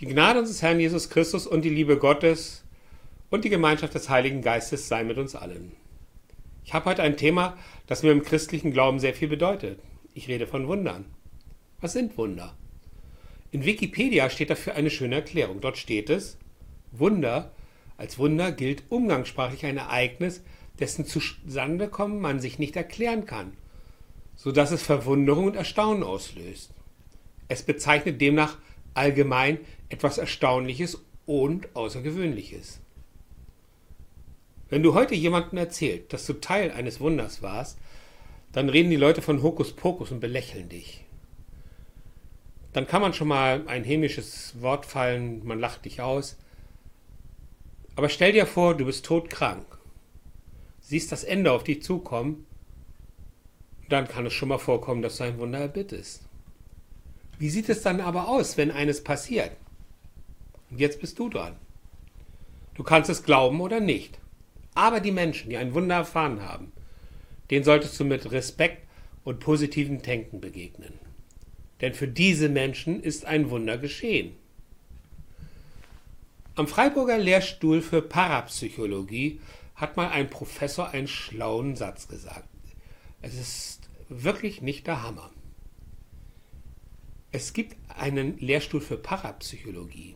Die Gnade unseres Herrn Jesus Christus und die Liebe Gottes und die Gemeinschaft des Heiligen Geistes sei mit uns allen. Ich habe heute ein Thema, das mir im christlichen Glauben sehr viel bedeutet. Ich rede von Wundern. Was sind Wunder? In Wikipedia steht dafür eine schöne Erklärung. Dort steht es, Wunder, als Wunder gilt umgangssprachlich ein Ereignis, dessen Zustandekommen man sich nicht erklären kann, so dass es Verwunderung und Erstaunen auslöst. Es bezeichnet demnach allgemein etwas Erstaunliches und Außergewöhnliches. Wenn du heute jemandem erzählst, dass du Teil eines Wunders warst, dann reden die Leute von Hokuspokus und belächeln dich. Dann kann man schon mal ein hämisches Wort fallen, man lacht dich aus. Aber stell dir vor, du bist todkrank, siehst das Ende auf dich zukommen, dann kann es schon mal vorkommen, dass du ein Wunder erbittest. Wie sieht es dann aber aus, wenn eines passiert? Und jetzt bist du dran. Du kannst es glauben oder nicht. Aber die Menschen, die ein Wunder erfahren haben, denen solltest du mit Respekt und positivem Denken begegnen. Denn für diese Menschen ist ein Wunder geschehen. Am Freiburger Lehrstuhl für Parapsychologie hat mal ein Professor einen schlauen Satz gesagt. Es ist wirklich nicht der Hammer. Es gibt einen Lehrstuhl für Parapsychologie.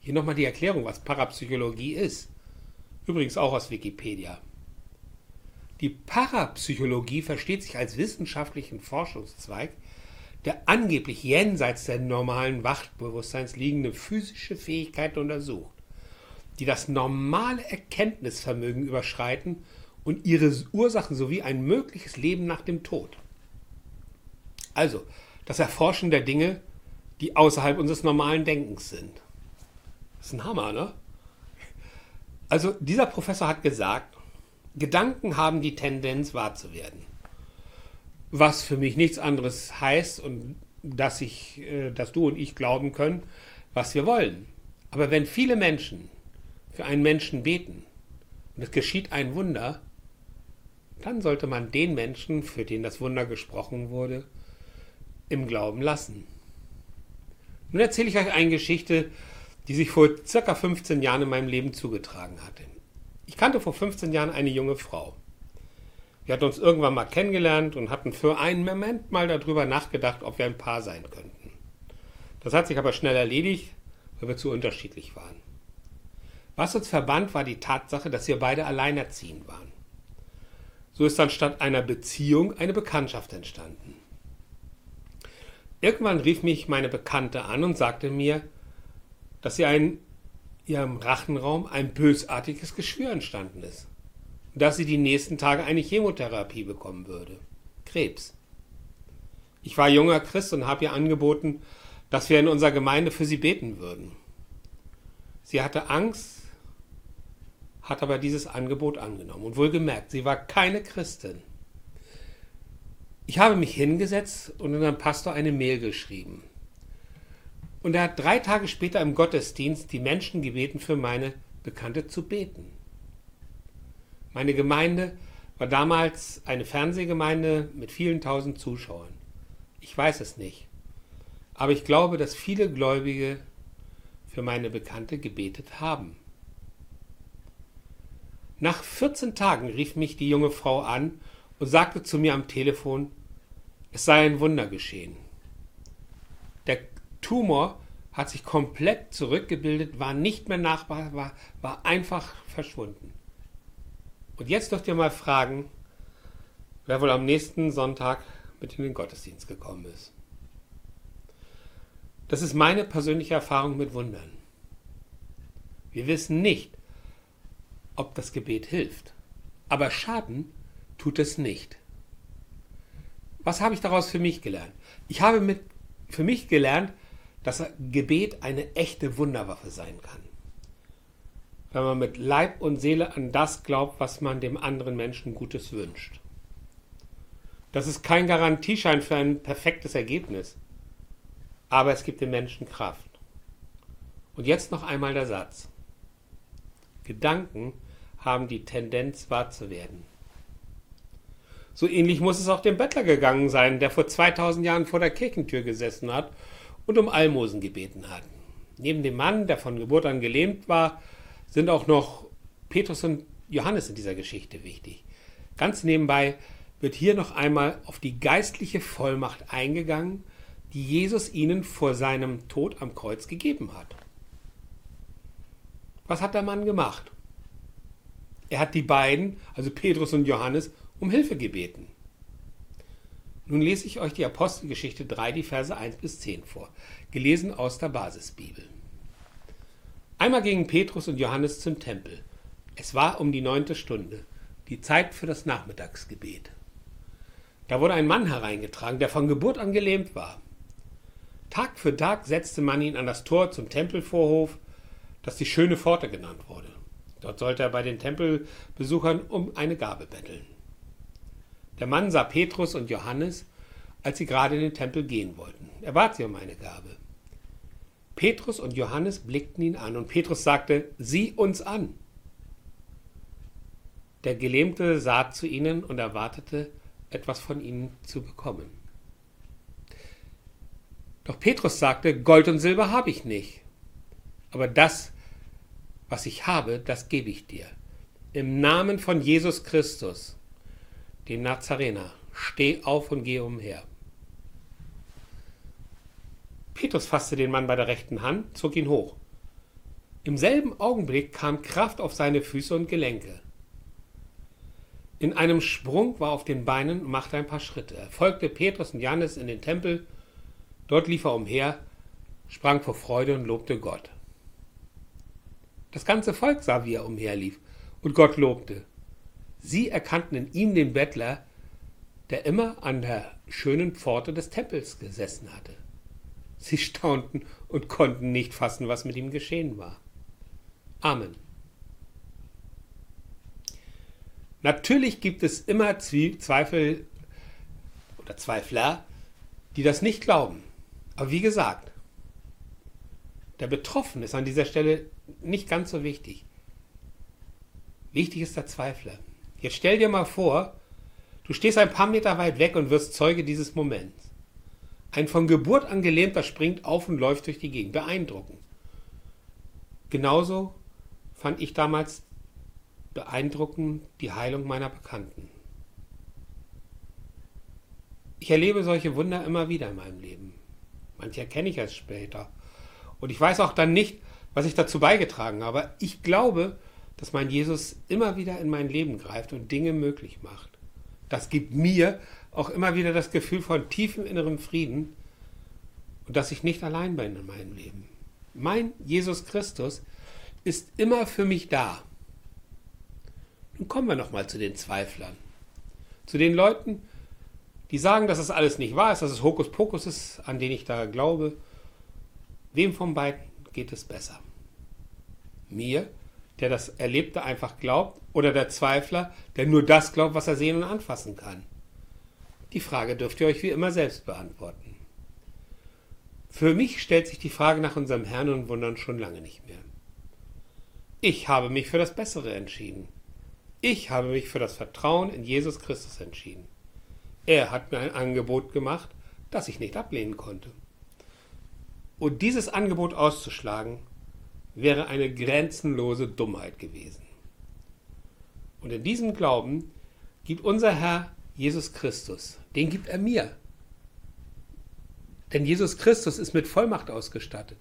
Hier nochmal die Erklärung, was Parapsychologie ist. Übrigens auch aus Wikipedia. Die Parapsychologie versteht sich als wissenschaftlichen Forschungszweig, der angeblich jenseits der normalen Wachbewusstseins liegende physische Fähigkeiten untersucht, die das normale Erkenntnisvermögen überschreiten und ihre Ursachen sowie ein mögliches Leben nach dem Tod. Also, das Erforschen der Dinge, die außerhalb unseres normalen Denkens sind. Das ist ein Hammer, ne? Also, dieser Professor hat gesagt, Gedanken haben die Tendenz wahr zu werden. Was für mich nichts anderes heißt und dass ich, äh, dass du und ich glauben können, was wir wollen. Aber wenn viele Menschen für einen Menschen beten und es geschieht ein Wunder, dann sollte man den Menschen, für den das Wunder gesprochen wurde, im Glauben lassen. Nun erzähle ich euch eine Geschichte, die sich vor circa 15 Jahren in meinem Leben zugetragen hatte. Ich kannte vor 15 Jahren eine junge Frau. Wir hatten uns irgendwann mal kennengelernt und hatten für einen Moment mal darüber nachgedacht, ob wir ein Paar sein könnten. Das hat sich aber schnell erledigt, weil wir zu unterschiedlich waren. Was uns verband, war die Tatsache, dass wir beide alleinerziehend waren. So ist dann statt einer Beziehung eine Bekanntschaft entstanden. Irgendwann rief mich meine Bekannte an und sagte mir, dass sie in ihrem Rachenraum ein bösartiges Geschwür entstanden ist und dass sie die nächsten Tage eine Chemotherapie bekommen würde. Krebs. Ich war junger Christ und habe ihr angeboten, dass wir in unserer Gemeinde für sie beten würden. Sie hatte Angst, hat aber dieses Angebot angenommen und wohlgemerkt, sie war keine Christin. Ich habe mich hingesetzt und unserem Pastor eine Mail geschrieben. Und er hat drei Tage später im Gottesdienst die Menschen gebeten, für meine Bekannte zu beten. Meine Gemeinde war damals eine Fernsehgemeinde mit vielen tausend Zuschauern. Ich weiß es nicht. Aber ich glaube, dass viele Gläubige für meine Bekannte gebetet haben. Nach 14 Tagen rief mich die junge Frau an und sagte zu mir am Telefon, es sei ein Wunder geschehen. Der Tumor hat sich komplett zurückgebildet, war nicht mehr nachbar, war, war einfach verschwunden. Und jetzt dürft ihr mal fragen, wer wohl am nächsten Sonntag mit in den Gottesdienst gekommen ist. Das ist meine persönliche Erfahrung mit Wundern. Wir wissen nicht, ob das Gebet hilft, aber Schaden tut es nicht. Was habe ich daraus für mich gelernt? Ich habe mit, für mich gelernt, dass Gebet eine echte Wunderwaffe sein kann. Wenn man mit Leib und Seele an das glaubt, was man dem anderen Menschen Gutes wünscht. Das ist kein Garantieschein für ein perfektes Ergebnis, aber es gibt den Menschen Kraft. Und jetzt noch einmal der Satz. Gedanken haben die Tendenz wahr zu werden. So ähnlich muss es auch dem Bettler gegangen sein, der vor 2000 Jahren vor der Kirchentür gesessen hat und um Almosen gebeten hat. Neben dem Mann, der von Geburt an gelähmt war, sind auch noch Petrus und Johannes in dieser Geschichte wichtig. Ganz nebenbei wird hier noch einmal auf die geistliche Vollmacht eingegangen, die Jesus ihnen vor seinem Tod am Kreuz gegeben hat. Was hat der Mann gemacht? Er hat die beiden, also Petrus und Johannes, um Hilfe gebeten. Nun lese ich euch die Apostelgeschichte 3, die Verse 1 bis 10 vor, gelesen aus der Basisbibel. Einmal gingen Petrus und Johannes zum Tempel. Es war um die neunte Stunde, die Zeit für das Nachmittagsgebet. Da wurde ein Mann hereingetragen, der von Geburt an gelähmt war. Tag für Tag setzte man ihn an das Tor zum Tempelvorhof, das die schöne Pforte genannt wurde. Dort sollte er bei den Tempelbesuchern um eine Gabe betteln. Der Mann sah Petrus und Johannes, als sie gerade in den Tempel gehen wollten. Er bat sie um eine Gabe. Petrus und Johannes blickten ihn an und Petrus sagte, sieh uns an. Der Gelähmte sah zu ihnen und erwartete, etwas von ihnen zu bekommen. Doch Petrus sagte, Gold und Silber habe ich nicht, aber das, was ich habe, das gebe ich dir. Im Namen von Jesus Christus, dem Nazarener, steh auf und geh umher. Petrus fasste den Mann bei der rechten Hand, zog ihn hoch. Im selben Augenblick kam Kraft auf seine Füße und Gelenke. In einem Sprung war er auf den Beinen und machte ein paar Schritte. Er folgte Petrus und Johannes in den Tempel. Dort lief er umher, sprang vor Freude und lobte Gott. Das ganze Volk sah, wie er umherlief und Gott lobte. Sie erkannten in ihm den Bettler, der immer an der schönen Pforte des Tempels gesessen hatte. Sie staunten und konnten nicht fassen, was mit ihm geschehen war. Amen. Natürlich gibt es immer Zweifel oder Zweifler, die das nicht glauben. Aber wie gesagt, der Betroffene ist an dieser Stelle nicht ganz so wichtig. Wichtig ist der Zweifler. Jetzt stell dir mal vor, du stehst ein paar Meter weit weg und wirst Zeuge dieses Moments. Ein von Geburt an Gelähmter springt auf und läuft durch die Gegend. Beeindruckend. Genauso fand ich damals beeindruckend die Heilung meiner Bekannten. Ich erlebe solche Wunder immer wieder in meinem Leben. Manche erkenne ich erst später. Und ich weiß auch dann nicht, was ich dazu beigetragen habe. Ich glaube, dass mein Jesus immer wieder in mein Leben greift und Dinge möglich macht. Das gibt mir auch immer wieder das Gefühl von tiefem inneren Frieden und dass ich nicht allein bin in meinem Leben. Mein Jesus Christus ist immer für mich da. Nun kommen wir nochmal zu den Zweiflern. Zu den Leuten, die sagen, dass es alles nicht wahr ist, dass es Hokuspokus ist, an den ich da glaube. Wem von beiden geht es besser? Mir, der das Erlebte einfach glaubt, oder der Zweifler, der nur das glaubt, was er sehen und anfassen kann? Die Frage dürft ihr euch wie immer selbst beantworten. Für mich stellt sich die Frage nach unserem Herrn und Wundern schon lange nicht mehr. Ich habe mich für das Bessere entschieden. Ich habe mich für das Vertrauen in Jesus Christus entschieden. Er hat mir ein Angebot gemacht, das ich nicht ablehnen konnte. Und dieses Angebot auszuschlagen, wäre eine grenzenlose Dummheit gewesen. Und in diesem Glauben gibt unser Herr Jesus Christus, den gibt er mir. Denn Jesus Christus ist mit Vollmacht ausgestattet.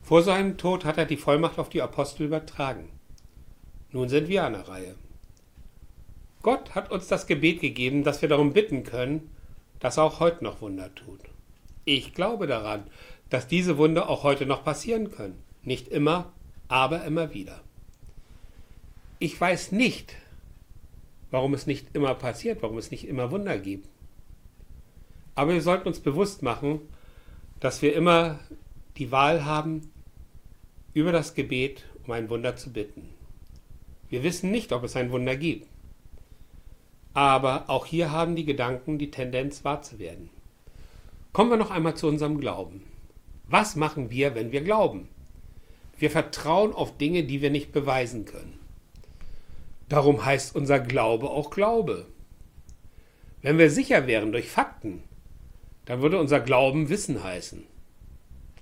Vor seinem Tod hat er die Vollmacht auf die Apostel übertragen. Nun sind wir an der Reihe. Gott hat uns das Gebet gegeben, dass wir darum bitten können, dass er auch heute noch Wunder tut. Ich glaube daran, dass diese Wunder auch heute noch passieren können. Nicht immer, aber immer wieder. Ich weiß nicht, warum es nicht immer passiert, warum es nicht immer Wunder gibt. Aber wir sollten uns bewusst machen, dass wir immer die Wahl haben, über das Gebet um ein Wunder zu bitten. Wir wissen nicht, ob es ein Wunder gibt. Aber auch hier haben die Gedanken die Tendenz wahr zu werden. Kommen wir noch einmal zu unserem Glauben. Was machen wir, wenn wir glauben? Wir vertrauen auf Dinge, die wir nicht beweisen können. Darum heißt unser Glaube auch Glaube. Wenn wir sicher wären durch Fakten, dann würde unser Glauben Wissen heißen.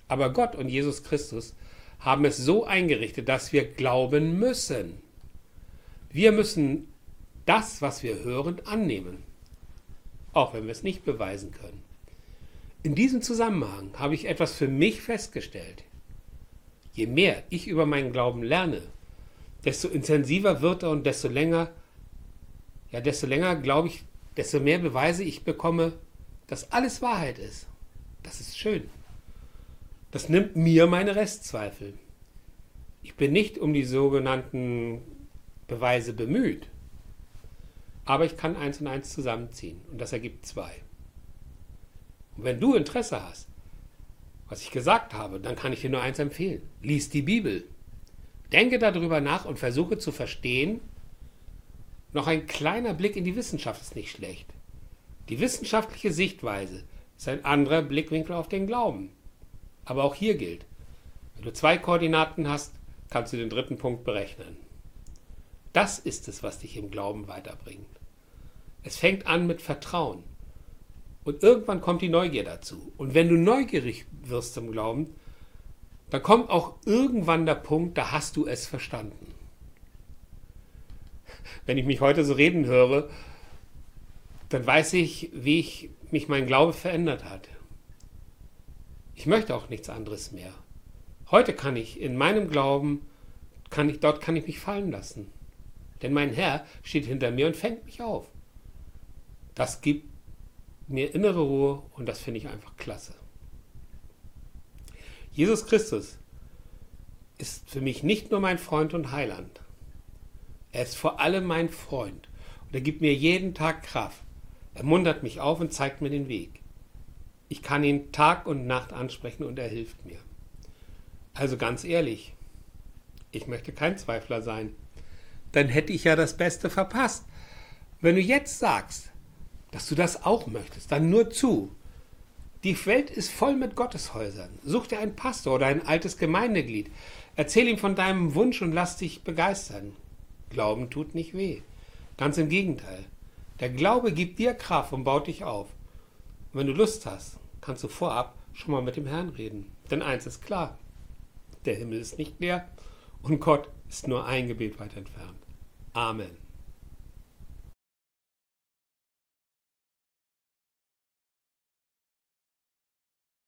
Aber Gott und Jesus Christus haben es so eingerichtet, dass wir glauben müssen. Wir müssen das, was wir hören, annehmen, auch wenn wir es nicht beweisen können. In diesem Zusammenhang habe ich etwas für mich festgestellt. Je mehr ich über meinen Glauben lerne, desto intensiver wird er und desto länger, ja, desto länger glaube ich, desto mehr Beweise ich bekomme, dass alles Wahrheit ist. Das ist schön. Das nimmt mir meine Restzweifel. Ich bin nicht um die sogenannten Beweise bemüht, aber ich kann eins und eins zusammenziehen und das ergibt zwei. Und wenn du Interesse hast, was ich gesagt habe, dann kann ich dir nur eins empfehlen. Lies die Bibel. Denke darüber nach und versuche zu verstehen. Noch ein kleiner Blick in die Wissenschaft ist nicht schlecht. Die wissenschaftliche Sichtweise ist ein anderer Blickwinkel auf den Glauben. Aber auch hier gilt, wenn du zwei Koordinaten hast, kannst du den dritten Punkt berechnen. Das ist es, was dich im Glauben weiterbringt. Es fängt an mit Vertrauen. Und irgendwann kommt die Neugier dazu. Und wenn du neugierig wirst im Glauben, dann kommt auch irgendwann der Punkt, da hast du es verstanden. Wenn ich mich heute so reden höre, dann weiß ich, wie ich mich mein Glaube verändert hat. Ich möchte auch nichts anderes mehr. Heute kann ich in meinem Glauben, kann ich, dort kann ich mich fallen lassen. Denn mein Herr steht hinter mir und fängt mich auf. Das gibt mir innere Ruhe und das finde ich einfach klasse. Jesus Christus ist für mich nicht nur mein Freund und Heiland. Er ist vor allem mein Freund und er gibt mir jeden Tag Kraft. Er muntert mich auf und zeigt mir den Weg. Ich kann ihn Tag und Nacht ansprechen und er hilft mir. Also ganz ehrlich, ich möchte kein Zweifler sein. Dann hätte ich ja das Beste verpasst. Wenn du jetzt sagst, dass du das auch möchtest, dann nur zu. Die Welt ist voll mit Gotteshäusern. Such dir einen Pastor oder ein altes Gemeindeglied. Erzähl ihm von deinem Wunsch und lass dich begeistern. Glauben tut nicht weh. Ganz im Gegenteil. Der Glaube gibt dir Kraft und baut dich auf. Und wenn du Lust hast, kannst du vorab schon mal mit dem Herrn reden. Denn eins ist klar, der Himmel ist nicht leer und Gott ist nur ein Gebet weit entfernt. Amen.